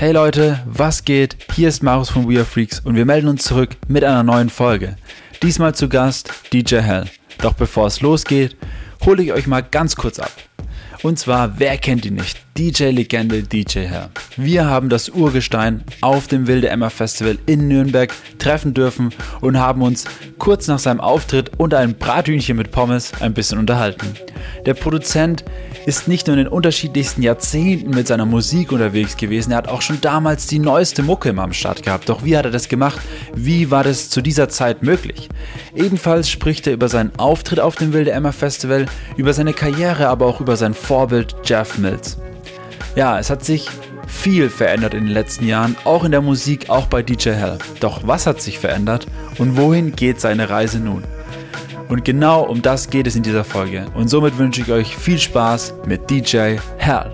Hey Leute, was geht? Hier ist Marus von We Are Freaks und wir melden uns zurück mit einer neuen Folge. Diesmal zu Gast DJ Hell. Doch bevor es losgeht, hole ich euch mal ganz kurz ab. Und zwar, wer kennt ihn nicht? DJ-Legende DJ Hell. Wir haben das Urgestein auf dem Wilde Emma Festival in Nürnberg treffen dürfen und haben uns kurz nach seinem Auftritt unter einem Brathühnchen mit Pommes ein bisschen unterhalten. Der Produzent ist nicht nur in den unterschiedlichsten Jahrzehnten mit seiner Musik unterwegs gewesen, er hat auch schon damals die neueste Mucke immer am Start gehabt. Doch wie hat er das gemacht? Wie war das zu dieser Zeit möglich? Ebenfalls spricht er über seinen Auftritt auf dem Wilde Emma Festival, über seine Karriere, aber auch über sein Vorbild Jeff Mills. Ja, es hat sich viel verändert in den letzten Jahren, auch in der Musik, auch bei DJ Hell. Doch was hat sich verändert und wohin geht seine Reise nun? Und genau um das geht es in dieser Folge. Und somit wünsche ich euch viel Spaß mit DJ Hell.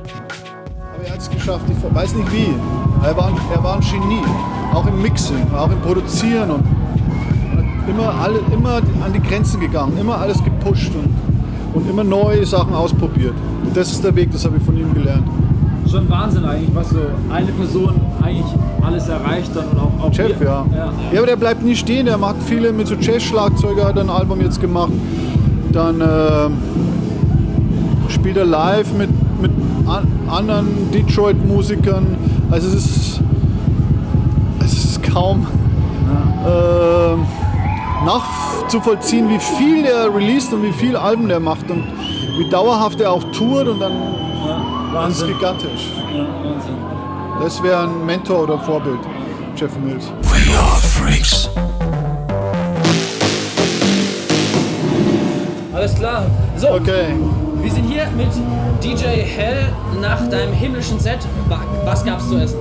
Aber er hat es geschafft, ich weiß nicht wie. Er war, er war ein Genie, auch im Mixing, auch im Produzieren und immer, alle, immer an die Grenzen gegangen, immer alles gepusht und, und immer neue Sachen ausprobiert. Und das ist der Weg, das habe ich von ihm gelernt. Schon Wahnsinn eigentlich, was so eine Person eigentlich alles erreicht dann und auch, auch wir- ja. ja. Ja, aber der bleibt nie stehen. Der macht viele mit so Jazz-Schlagzeuger, hat ein Album jetzt gemacht. Dann äh, spielt er live mit, mit an, anderen Detroit-Musikern. Also es ist, es ist kaum äh, nachzuvollziehen, wie viel er released und wie viel Alben der macht und wie dauerhaft er auch tourt und dann Ja, das ist Wahnsinn. gigantisch. Ja, Wahnsinn. Das wäre ein Mentor oder Vorbild, Jeff Mills. We are freaks. Alles klar. So, Okay. wir sind hier mit DJ Hell nach deinem himmlischen Set. Wa- Was gab's zu essen?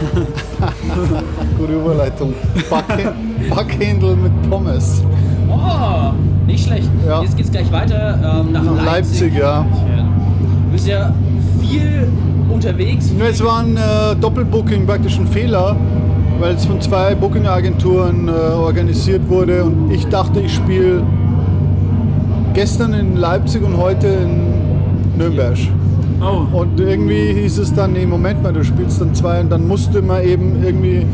Gute Überleitung. Backhä- Backhändel mit Pommes. Oh, nicht schlecht. Ja. Jetzt geht's gleich weiter ähm, nach, Nach Leipzig. Leipzig, ja. Du bist ja viel unterwegs. Ja, Es war ein äh, Doppelbooking, praktisch ein Fehler, weil es von zwei Booking-Agenturen äh, organisiert wurde und ich dachte, ich spiele gestern in Leipzig und heute in Nürnberg. Oh, Und irgendwie hieß es dann, nee, Moment mal, du spielst dann zwei und dann musste man eben irgendwie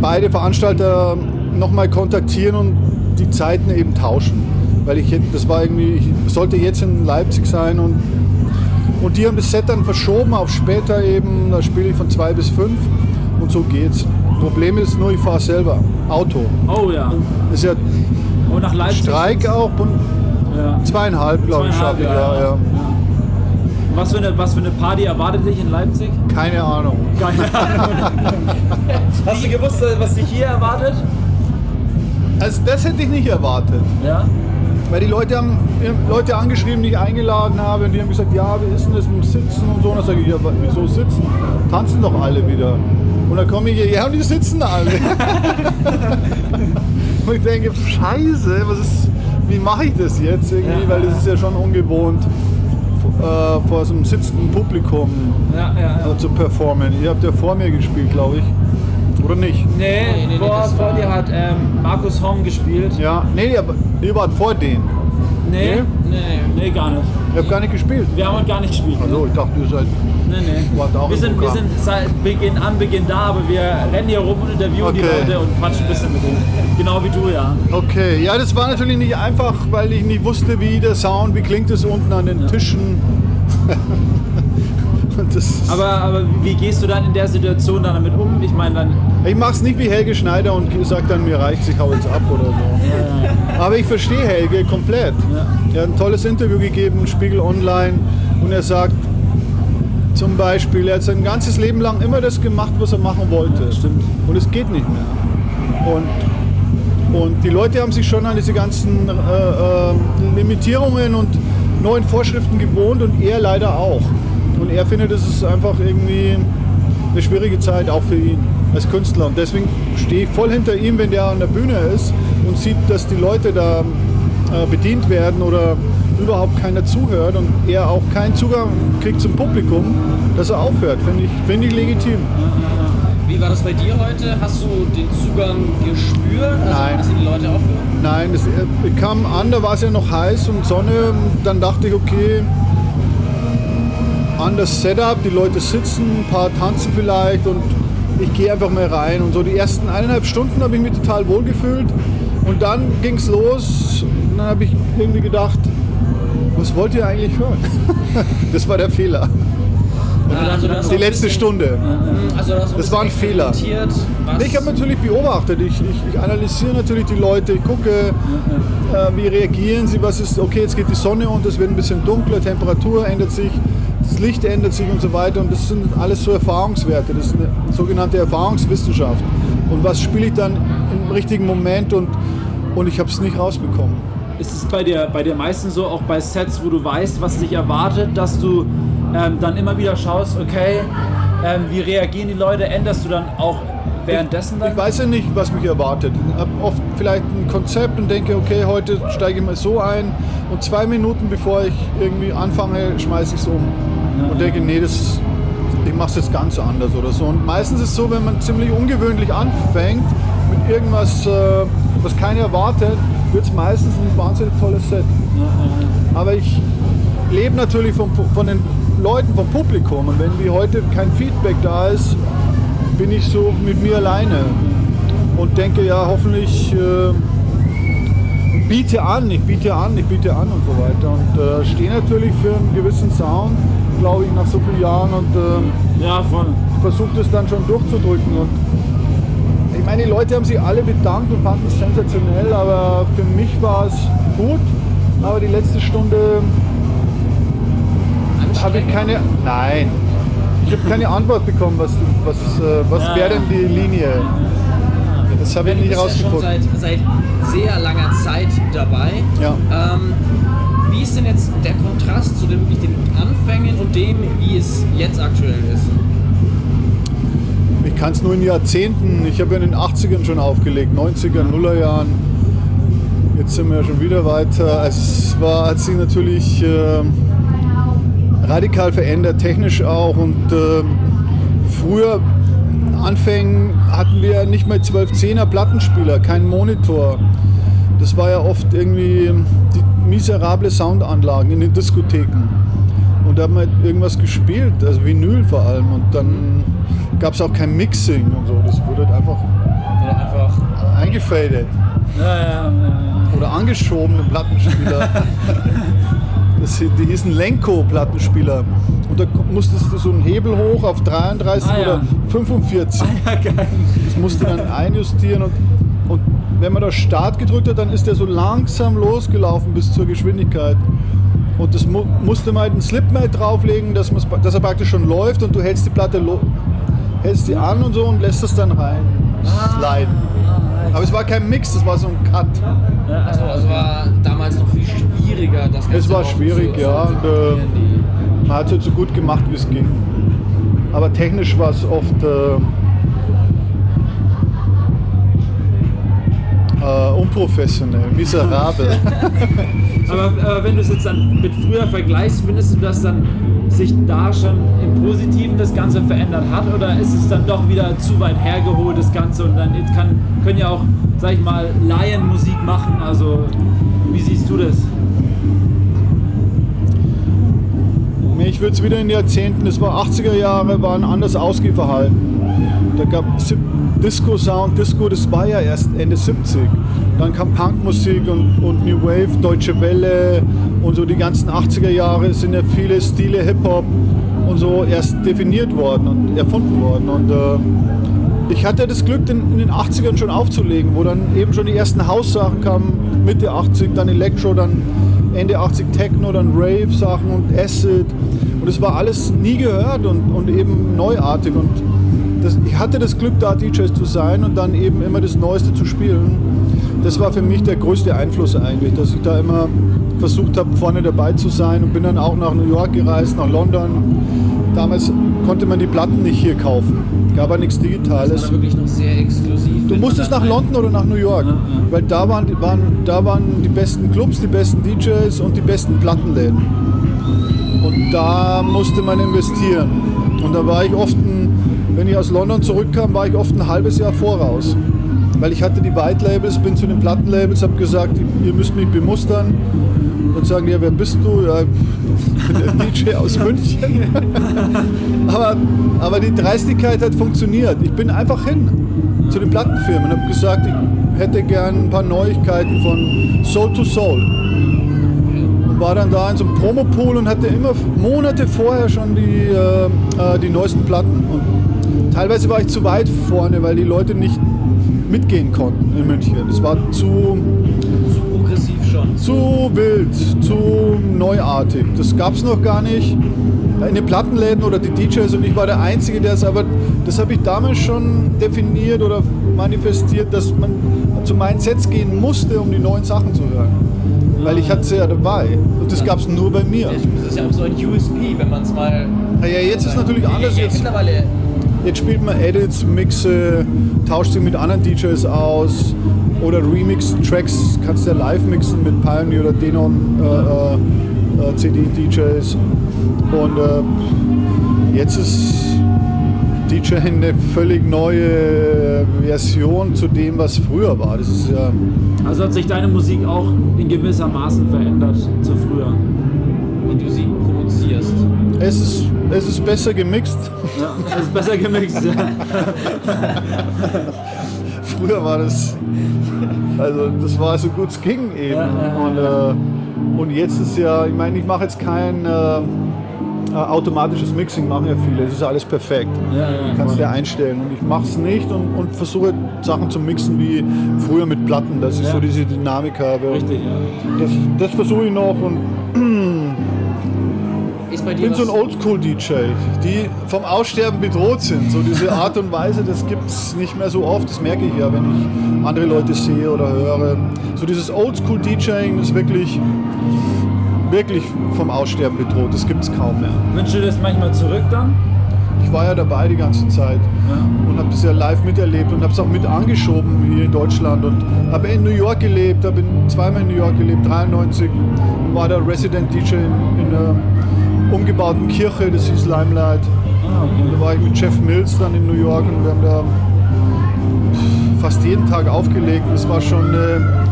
beide Veranstalter nochmal kontaktieren und die Zeiten eben tauschen. Weil ich hätte, das war irgendwie, ich sollte jetzt in Leipzig sein und, und die haben das Set dann verschoben auf später eben, da spiele ich von zwei bis fünf und so geht's. Problem ist nur, ich fahre selber, Auto. oh ja. Ist ja Und nach Leipzig. Streik auch und Ja. zweieinhalb, glaube ich, schaffe ich, ja, ja. Was für, eine, was für eine Party erwartet dich in Leipzig? Keine Ahnung. Keine Ahnung. Hast du gewusst, was dich hier erwartet? Also das hätte ich nicht erwartet. Ja. Weil die Leute haben Leute angeschrieben, die ich eingeladen habe, und die haben gesagt, ja, wie ist denn das mit dem Sitzen und so. Und dann sage ich, ja, wieso sitzen? Tanzen doch alle wieder. Und dann komme ich hier, ja, und die sitzen alle. und ich denke, scheiße, was ist, wie mache ich das jetzt irgendwie? Weil das ist ja schon ungewohnt, äh, vor so einem sitzenden Publikum Ja, ja, ja. zu performen. Ihr habt ja vor mir gespielt, glaube ich. Oder nicht? Nee, Nee, nee, nee, vor, das vor war- dir hat ähm, Markus Hom gespielt. Ja, nee, aber ihr wart vor denen. Nee, Nee? Nee. nee, gar nicht. Ihr habt gar nicht gespielt. Wir haben heute gar nicht gespielt. Also, ich dachte, ihr seid Nee, nee. Wart auch wir, sind, wir sind seit Beginn an Beginn da, aber wir rennen hier rum und interviewen die Okay. Leute und quatschen ein bisschen mit denen. Genau wie du, ja. Okay, ja, das war natürlich nicht einfach, weil ich nicht wusste, wie der Sound, wie klingt es unten an den Tischen. Und das, Aber, aber wie gehst du dann in der Situation dann damit um? Ich meine, dann. Ich mache es nicht wie Helge Schneider und sage dann, mir reicht ich hau jetzt ab oder so. Aber ich verstehe Helge komplett. Ja. Er hat ein tolles Interview gegeben, Spiegel Online, und er sagt zum Beispiel, er hat sein ganzes Leben lang immer das gemacht, was er machen wollte. Stimmt. Und es geht nicht mehr. Und, und die Leute haben sich schon an diese ganzen äh, äh, Limitierungen und neuen Vorschriften gewohnt und er leider auch. Und er findet, es ist einfach irgendwie eine schwierige Zeit, auch für ihn als Künstler. Und deswegen stehe ich voll hinter ihm, wenn der an der Bühne ist und sieht, dass die Leute da äh, bedient werden oder überhaupt keiner zuhört und er auch keinen Zugang kriegt zum Publikum, dass er aufhört. Finde ich, finde ich legitim. Wie war das bei dir heute? Hast du den Zugang gespürt? Also Nein. Die Leute aufgehört? Nein, es äh, kam an, da war es ja noch heiß und Sonne. Dann dachte ich, okay, anderes Setup, die Leute sitzen, ein paar tanzen vielleicht und ich gehe einfach mal rein. Und so die ersten eineinhalb Stunden habe ich mich total wohl gefühlt. Und dann ging es los und dann habe ich irgendwie gedacht, was wollt ihr eigentlich hören? das war der Fehler. Also Die letzte bisschen- Stunde. Mhm, Also auch Das war ein Fehler. Ich habe natürlich beobachtet, ich, ich, ich analysiere natürlich die Leute, ich gucke, äh, wie reagieren sie, was ist, okay, jetzt geht die Sonne unter, es wird ein bisschen dunkler, Temperatur ändert sich, das Licht ändert sich und so weiter und das sind alles so Erfahrungswerte, das ist eine sogenannte Erfahrungswissenschaft. Und was spiele ich dann im richtigen Moment und, und ich habe es nicht rausbekommen. Ist es bei dir, bei dir meistens so, auch bei Sets, wo du weißt, was dich erwartet, dass du ähm, dann immer wieder schaust, okay, ähm, wie reagieren die Leute, änderst du dann auch währenddessen dann? Ich weiß ja nicht, was mich erwartet. Ich habe oft vielleicht ein Konzept und denke, okay, heute steige ich mal so ein und zwei Minuten bevor ich irgendwie anfange, schmeiße ich es um. Und denke, nee, das, ich mache es jetzt ganz anders oder so. Und meistens ist es so, wenn man ziemlich ungewöhnlich anfängt mit irgendwas, äh, was keiner erwartet, wird es meistens ein wahnsinnig tolles Set. Aber ich lebe natürlich Pu- von den Leuten, vom Publikum. Und wenn wie heute kein Feedback da ist, bin ich so mit mir alleine und denke, ja, hoffentlich äh, biete an, ich biete an, ich biete an und so weiter. Und äh, stehe natürlich für einen gewissen Sound, glaube ich, nach so vielen Jahren und äh, Ja, voll. versuche das dann schon durchzudrücken. Und ich meine, die Leute haben sich alle bedankt und fanden es sensationell, aber für mich war es gut. Aber die letzte Stunde habe ich keine. Nein. Ich habe keine Antwort bekommen, was, was, äh, was Ja, wäre denn die Linie. Das habe ich nicht bist ja schon seit, seit sehr langer Zeit dabei. Ja. Ähm, wie ist denn jetzt der Kontrast zu den, den Anfängen und dem, wie es jetzt aktuell ist? Ich kann es nur in Jahrzehnten. Ich habe ja in den 80ern schon aufgelegt, 90er, Nullerjahren. Jetzt sind wir ja schon wieder weiter. Also es war, hat sich natürlich äh, radikal verändert, technisch auch. Und äh, früher, Anfängen, hatten wir nicht mehr 12-10er Plattenspieler, keinen Monitor. Das war ja oft irgendwie miserable Soundanlagen in den Diskotheken. Und da haben wir halt irgendwas gespielt, also Vinyl vor allem. Und dann gab es auch kein Mixing und so. Das wurde halt einfach Oder einfach eingefadet Ja, ja, ja. oder angeschobene Plattenspieler. Das, die hießen Lenko-Plattenspieler. Und da musstest du so einen Hebel hoch auf 33 Ah, ja. oder 45. ja geil. Das musste dann einjustieren und wenn man da Start gedrückt hat, dann ist der so langsam losgelaufen bis zur Geschwindigkeit. Und das mu musste man halt einen Slipmate drauflegen, dass, dass er praktisch schon läuft und du hältst die Platte lo- hältst die an und so und lässt es dann rein sliden. Aber es war kein Mix, das war so ein Cut. Also, also war damals noch viel schwieriger, das Ganze Es war schwierig, zu, ja. Zu Und, äh, man hat es halt so gut gemacht, wie es ging. Aber technisch war es oft äh, äh, unprofessionell, miserabel. Aber, aber wenn du es jetzt dann mit früher vergleichst, findest du, dass dann sich da schon im Positiven das Ganze verändert hat oder ist es dann doch wieder zu weit hergeholt, das Ganze und dann jetzt kann, können ja auch, sag ich mal, Laien Musik machen, also wie siehst du das? Ich würde es wieder in den Jahrzehnten, es war 80er Jahre, waren anders Ausgehverhalten. Da gab es Disco Sound, Disco, war ja erst Ende 70. Dann kam Punkmusik und, und New Wave, Deutsche Welle und so die ganzen 80er Jahre sind ja viele Stile Hip-Hop und so erst definiert worden und erfunden worden. Und äh, ich hatte das Glück, in, in den 80ern schon aufzulegen, wo dann eben schon die ersten Haussachen kamen, Mitte 80, dann Elektro, dann Ende 80 Techno, dann Rave-Sachen und Acid. Und es war alles nie gehört und, und eben neuartig. Und das, ich hatte das Glück, da DJs zu sein und dann eben immer das Neueste zu spielen. Das war für mich der größte Einfluss eigentlich, dass ich da immer versucht habe, vorne dabei zu sein und bin dann auch nach New York gereist, nach London. Damals konnte man die Platten nicht hier kaufen. Gab ja nichts Das Digitales. war wirklich noch sehr exklusiv. Du musstest nach London oder nach New York, weil da waren, die- waren, da waren die besten Clubs, die besten DJs und die besten Plattenläden. Und da musste man investieren. Und da war ich oft, ein, wenn ich aus London zurückkam, war ich oft ein halbes Jahr voraus. weil ich hatte die White Labels, bin zu den Plattenlabels, habe gesagt, ihr müsst mich bemustern. Dann sagen ja, wer bist du? Ja, ich bin der DJ aus München. aber, aber die Dreistigkeit hat funktioniert. Ich bin einfach hin zu den Plattenfirmen und habe gesagt, ich hätte gern ein paar Neuigkeiten von Soul to Soul. Und war dann da in so einem Promopool und hatte immer Monate vorher schon die, äh, äh, die neuesten Platten. Und teilweise war ich zu weit vorne, weil die Leute nicht mitgehen konnten in München. Es war zu, Zu progressiv schon. zu wild, zu neuartig. Das gab es noch gar nicht. In den Plattenläden oder die DJs und ich war der Einzige, der es aber, das habe ich damals schon definiert oder manifestiert, dass man zu meinen Sets gehen musste, um die neuen Sachen zu hören. Weil ich hatte sie ja dabei und das gab es nur bei mir. Das ist ja auch so ein USP, wenn man es mal. Ja, jetzt ist natürlich anders. Jetzt, Mittlerweile jetzt spielt man Edits, Mixe, tauscht sie mit anderen DJs aus oder Remix-Tracks kannst du ja live mixen mit Pioneer oder Denon äh, äh, äh, CD-DJs. Und äh, jetzt ist DJ eine völlig neue Version zu dem, was früher war. Das ist ja. Also hat sich deine Musik auch in gewisser Maßen verändert zu früher. wie du sie. Es ist, es ist besser gemixt. Ja, das ist besser gemixt. Ja. Früher war das, also das war so gut es ging eben. Ja, ja, und, äh, und jetzt ist ja, ich meine, ich mache jetzt kein äh, äh, automatisches Mixing, machen ja viele. Es ist alles perfekt. Ja, ja, Kannst du einstellen. Und ich mache es nicht und, und versuche Sachen zu mixen wie früher mit Platten, dass ich Ja. so diese Dynamik habe. Richtig, ja. Das, das versuche ich noch und Ist bei ich dir bin so ein Oldschool-DJ, die vom Aussterben bedroht sind. So diese Art und Weise, das gibt es nicht mehr so oft. Das merke ich ja, wenn ich andere Leute sehe oder höre. So dieses Oldschool-DJing ist wirklich, wirklich vom Aussterben bedroht. Das gibt es kaum mehr. Wünschst du das manchmal zurück dann? Ich war ja dabei die ganze Zeit und habe das ja live miterlebt und habe es auch mit angeschoben hier in Deutschland und habe in New York gelebt, habe zweimal in New York gelebt, 93 und war da Resident DJ in, in einer umgebauten Kirche, das hieß Limelight. Ah, okay. Da war ich mit Jeff Mills dann in New York und wir haben da fast jeden Tag aufgelegt. Das war schon eine,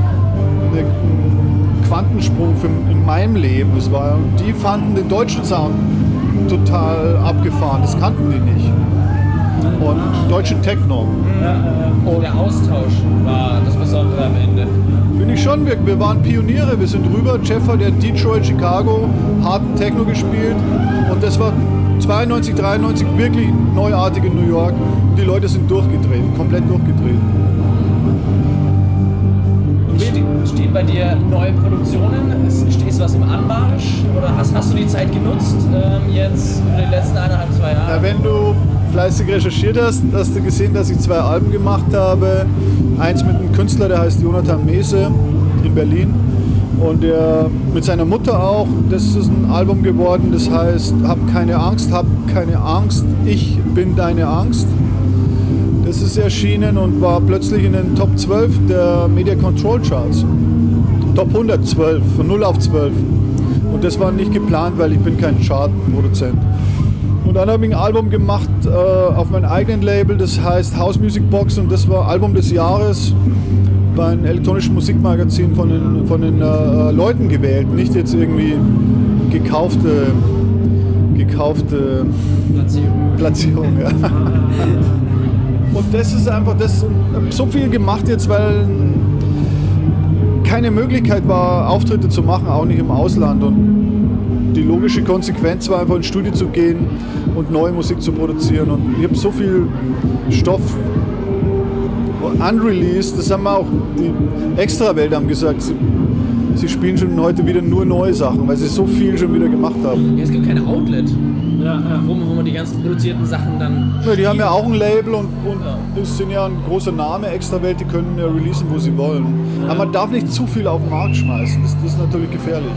eine, ein Quantensprung für, in meinem Leben. Das war, und die fanden den deutschen Sound total abgefahren. Das kannten die nicht. Und deutschen Techno. Und der Austausch war das Besondere am Ende. Finde ich schon, wir, wir waren Pioniere, wir sind rüber. Jeff hat ja Detroit, Chicago, harten Techno gespielt und das war 92, 93 wirklich neuartig in New York. Die Leute sind durchgedreht, komplett durchgedreht. Ste- Stehen bei dir neue Produktionen? Ist, ist was im Anmarsch? Oder hast, hast du die Zeit genutzt, ähm, jetzt in den letzten eineinhalb, zwei Ja, Jahren? wenn du fleißig recherchiert hast, hast du gesehen, dass ich zwei Alben gemacht habe. Eins mit einem Künstler, der heißt Jonathan Mese in Berlin. Und der mit seiner Mutter auch. Das ist ein Album geworden, das heißt Hab keine Angst, hab keine Angst, ich bin deine Angst. Das ist erschienen und war plötzlich in den Top 12 der Media Control Charts. Top 112, von 0 auf 12. Und das war nicht geplant, weil ich bin kein Chartproduzent. Und dann habe ich ein Album gemacht äh, auf meinem eigenen Label, das heißt House Music Box und das war Album des Jahres bei einem elektronischen Musikmagazin von den, von den äh, Leuten gewählt, nicht jetzt irgendwie gekaufte, gekaufte Platzierung. Platzierung. Ja. Und das ist einfach, das so viel gemacht jetzt, weil keine Möglichkeit war, Auftritte zu machen, auch nicht im Ausland. Und die logische Konsequenz war einfach ins Studio zu gehen und neue Musik zu produzieren. Und ich habe so viel Stoff unreleased, das haben wir auch die Extrawelt haben gesagt, sie, sie spielen schon heute wieder nur neue Sachen, weil sie so viel schon wieder gemacht haben. Ja, es gibt kein Outlet, Ja, wo, wo man die ganzen produzierten Sachen dann. Ja, die haben ja auch ein Label und, und Ja. das sind ja ein großer Name, Extrawelt, die können ja releasen, wo sie wollen. Aber man darf nicht zu viel auf den Markt schmeißen, das, das ist natürlich gefährlich.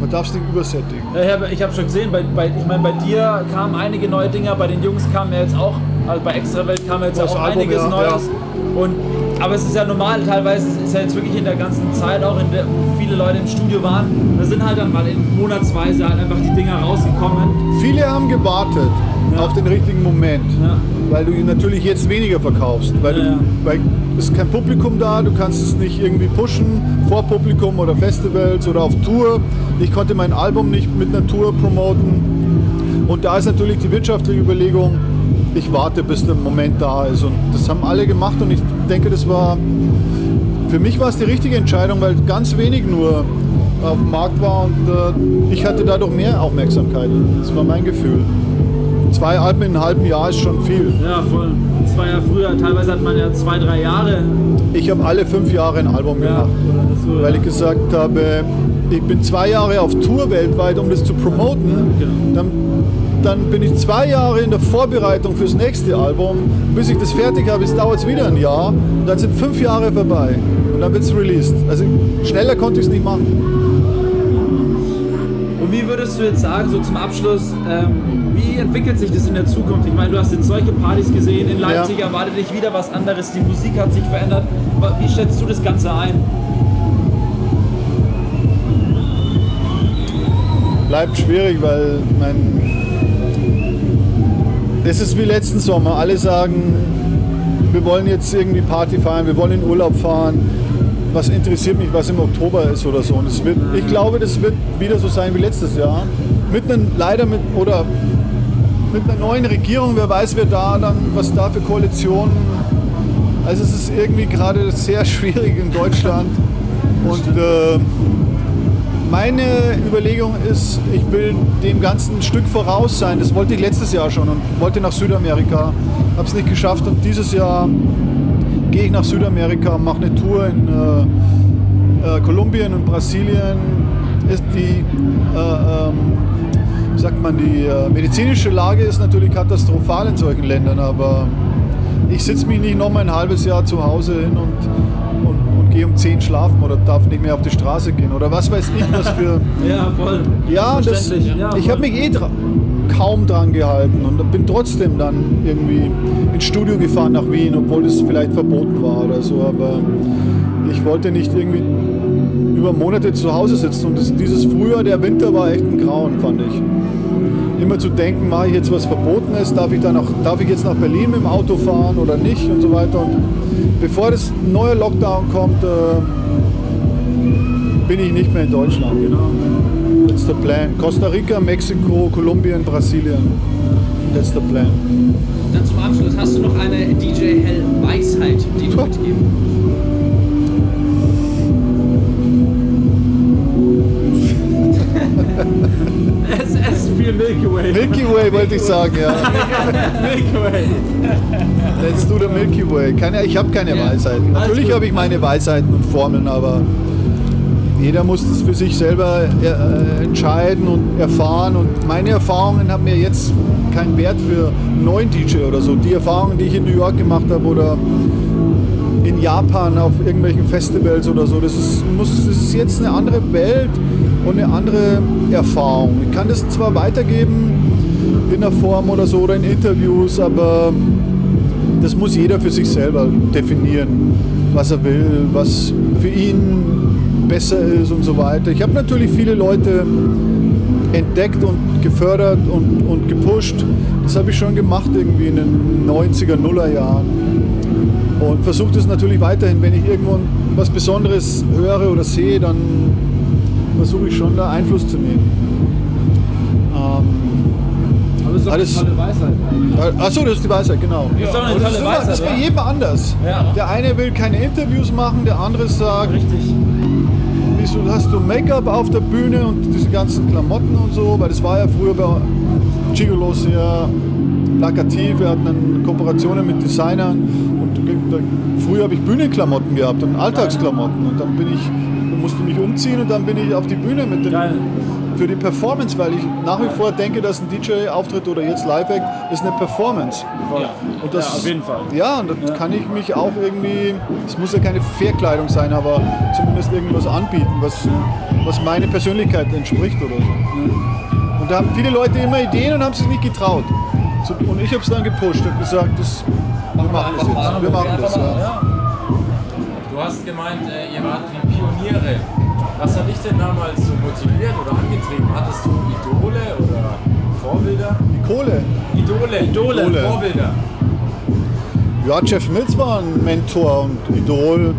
Man darf es nicht übersättigen. Ja, Ich habe ich hab schon gesehen, bei, bei, ich meine, bei dir kamen einige neue Dinger, bei den Jungs kamen ja jetzt auch Also bei Extrawelt kam jetzt Das auch Album, einiges ja, Neues. Und, aber es ist ja normal, teilweise ist ja jetzt wirklich in der ganzen Zeit, auch in der viele Leute im Studio waren, da sind halt dann mal in monatsweise halt einfach die Dinger rausgekommen. Viele haben gewartet Ja. auf den richtigen Moment, Ja. weil du natürlich jetzt weniger verkaufst, weil, Ja, du, ja. weil ist kein Publikum da, du kannst es nicht irgendwie pushen vor Publikum oder Festivals oder auf Tour. Ich konnte mein Album nicht mit einer Tour promoten und da ist natürlich die wirtschaftliche Überlegung, ich warte, bis der Moment da ist und das haben alle gemacht und ich denke, das war für mich war es die richtige Entscheidung, weil ganz wenig nur auf dem Markt war und äh, ich hatte dadurch mehr Aufmerksamkeit. Das war mein Gefühl. Zwei Alben in einem halben Jahr ist schon viel. Ja, voll. Das war ja früher, teilweise hat man ja zwei, drei Jahre. Ich habe alle fünf Jahre ein Album Ja, gemacht, so, weil ja. ich gesagt habe, ich bin zwei Jahre auf Tour weltweit, um das zu promoten. Genau. Dann, dann bin ich zwei Jahre in der Vorbereitung fürs nächste Album. Bis ich das fertig habe, dauert es wieder ein Jahr. Und dann sind fünf Jahre vorbei. Und dann wird es released. Also schneller konnte ich es nicht machen. Wie würdest du jetzt sagen, so zum Abschluss, ähm, wie entwickelt sich das in der Zukunft? Ich meine, du hast jetzt solche Partys gesehen, in Leipzig Ja. erwartet dich wieder was anderes, die Musik hat sich verändert. Aber Wie schätzt du das Ganze ein? bleibt schwierig, weil mein. Es ist wie letzten Sommer. Alle sagen, wir wollen jetzt irgendwie Party feiern, wir wollen in Urlaub fahren. Was interessiert mich, was im Oktober ist oder so. Und es wird, ich glaube, das wird wieder so sein wie letztes Jahr. Mit einem, leider mit, oder mit einer neuen Regierung, wer weiß, wer da dann, was da für Koalitionen. Also es ist irgendwie gerade sehr schwierig in Deutschland. Und äh, meine Überlegung ist, ich will dem Ganzen ein Stück voraus sein. Das wollte ich letztes Jahr schon und wollte nach Südamerika. Habe es nicht geschafft und dieses Jahr gehe ich nach Südamerika, mache eine Tour in äh, äh, Kolumbien und Brasilien. Ist die, äh, ähm, sagt man, die äh, medizinische Lage ist natürlich katastrophal in solchen Ländern, aber ich sitze mich nicht noch mal ein halbes Jahr zu Hause hin und, und, und gehe um 10 schlafen oder darf nicht mehr auf die Straße gehen oder was weiß ich was für. Ja, voll. Ja, das, ja, ich voll. habe mich eh dra kaum dran gehalten und bin trotzdem dann irgendwie ins Studio gefahren nach Wien, obwohl es vielleicht verboten war oder so. Aber ich wollte nicht irgendwie über Monate zu Hause sitzen und das, dieses Frühjahr, der Winter war echt ein Grauen, fand ich. Immer zu denken, mache ich jetzt was Verbotenes, darf ich, dann auch, darf ich jetzt nach Berlin mit dem Auto fahren oder nicht und so weiter. Und bevor das neue Lockdown kommt, äh, bin ich nicht mehr in Deutschland. Genau. That's the plan. Costa Rica, Mexiko, Kolumbien, Brasilien. That's the plan. Dann zum Abschluss, hast du noch eine DJ Hell Weisheit, die du mitgeben? Es, es ist viel Milky Way. Milky Way wollte ich sagen, ja. Milky Way. Let's do the Milky Way. Keine, ich habe keine Ja. Weisheiten. Natürlich habe ich meine Weisheiten und Formeln, aber jeder muss das für sich selber äh, entscheiden und erfahren. Und meine Erfahrungen haben mir jetzt keinen Wert für einen neuen DJ oder so. Die Erfahrungen, die ich in New York gemacht habe oder in Japan auf irgendwelchen Festivals oder so. Das ist, muss, das ist jetzt eine andere Welt und eine andere Erfahrung. Ich kann das zwar weitergeben in der Form oder so oder in Interviews, aber das muss jeder für sich selber definieren, was er will, was für ihn besser ist und so weiter. Ich habe natürlich viele Leute entdeckt und gefördert und, und gepusht. Das habe ich schon gemacht irgendwie in den 90er, Nuller Jahren. Und versuche das natürlich weiterhin, wenn ich irgendwo was Besonderes höre oder sehe, dann versuche ich schon da Einfluss zu nehmen. Ähm, Aber das ist doch Alles- eine tolle Weisheit. Achso, das ist die Weisheit, genau. Das ist doch eine Und das tolle ist, immer, das Weisheit. ist bei jedem anders. Ja. Der eine will keine Interviews machen, der andere sagt, Richtig. Wieso hast du Make-up auf der Bühne und diese ganzen Klamotten und so, weil das war ja früher bei Gigolo sehr plakativ, wir hatten Kooperationen mit Designern und früher habe ich Bühnenklamotten gehabt und Alltagsklamotten. Und dann bin ich, musste mich umziehen und dann bin ich auf die Bühne mit dem, Geil. Für die Performance, weil ich nach wie vor denke, dass ein DJ-Auftritt oder jetzt Live-Act ist eine Performance. Ja. Und das, ja, auf jeden Fall. Ja, und da kann ich mich auch irgendwie, es muss ja keine Verkleidung sein, aber zumindest irgendwas anbieten, was, was meine Persönlichkeit entspricht oder so. Und da haben viele Leute immer Ideen und haben sich nicht getraut. So, und ich habe es dann gepusht und gesagt, das, wir machen das jetzt. Wir machen das, ja. Du hast gemeint, äh, ihr wart die Pioniere. Was hat dich denn damals so motiviert oder angetrieben? Hattest du Idole oder Vorbilder? Die Kohle. Idole, Idole, Idole. Vorbilder. Ja, Jeff Mills war ein Mentor und Idol.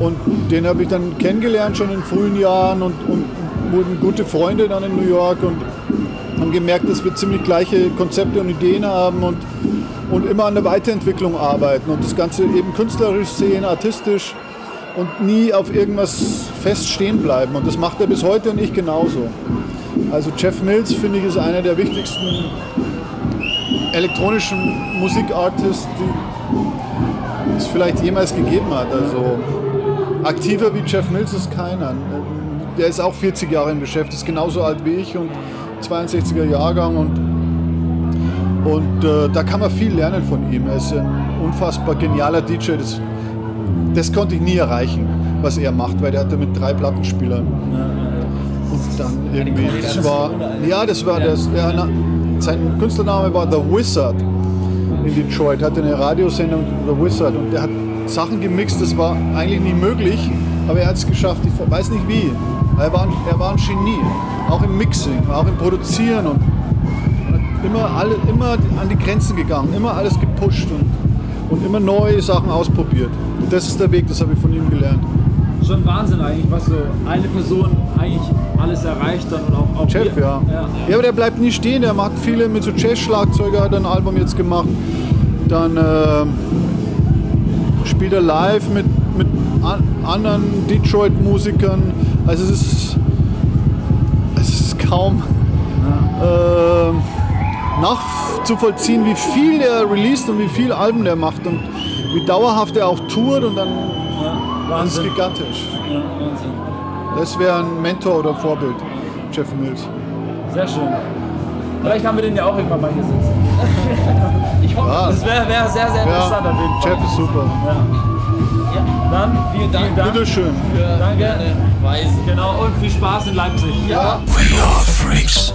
Und den habe ich dann kennengelernt schon in frühen Jahren und, und wurden gute Freunde dann in New York und haben gemerkt, dass wir ziemlich gleiche Konzepte und Ideen haben und, und immer an der Weiterentwicklung arbeiten und das Ganze eben künstlerisch sehen, artistisch und nie auf irgendwas fest stehen bleiben. Und das macht er bis heute und ich genauso. Also Jeff Mills, finde ich, ist einer der wichtigsten elektronischen Musikartists, die es vielleicht jemals gegeben hat. Also aktiver wie Jeff Mills ist keiner. Der ist auch 40 Jahre im Geschäft, ist genauso alt wie ich und 62er Jahrgang und, und äh, da kann man viel lernen von ihm. Er ist ein unfassbar genialer DJ. Das, das konnte ich nie erreichen, was er macht, weil der hatte mit drei Plattenspielern. Und dann irgendwie, das war, ja, das war das, der, sein Künstlername war The Wizard in Detroit, hatte eine Radiosendung The Wizard und der hat Sachen gemixt, das war eigentlich nie möglich, aber er hat es geschafft, ich weiß nicht wie. Er war, ein, er war ein Genie, auch im Mixing, auch im Produzieren und hat immer, alle, immer an die Grenzen gegangen, immer alles gepusht und, und immer neue Sachen ausprobiert. Das ist der Weg, das habe ich von ihm gelernt. Schon Wahnsinn eigentlich, was so eine Person eigentlich alles erreicht dann und auch, auch Jeff, wir- ja. ja. ja. aber der bleibt nie stehen. Der macht viele mit so Jazz-Schlagzeuger, hat er ein Album jetzt gemacht. Dann äh, spielt er live mit, mit an, anderen Detroit-Musikern. Also es ist, es ist kaum äh, nachzuvollziehen, wie viel er released und wie viele Alben der macht und wie dauerhaft er auch tourt und dann das ist Wahnsinn. gigantisch. Ja, Wahnsinn. Das wäre ein Mentor oder Vorbild, Jeff Mills. Sehr schön. Vielleicht haben wir den ja auch irgendwann mal hier sitzen. Ich hoffe, Ja. Das wäre wär sehr, sehr interessant Ja, auf jeden Fall. Jeff ist super. Dann vielen Dank. Bitteschön. für Danke. deine Weise. Genau, und viel Spaß in Leipzig. Ja. We are freaks.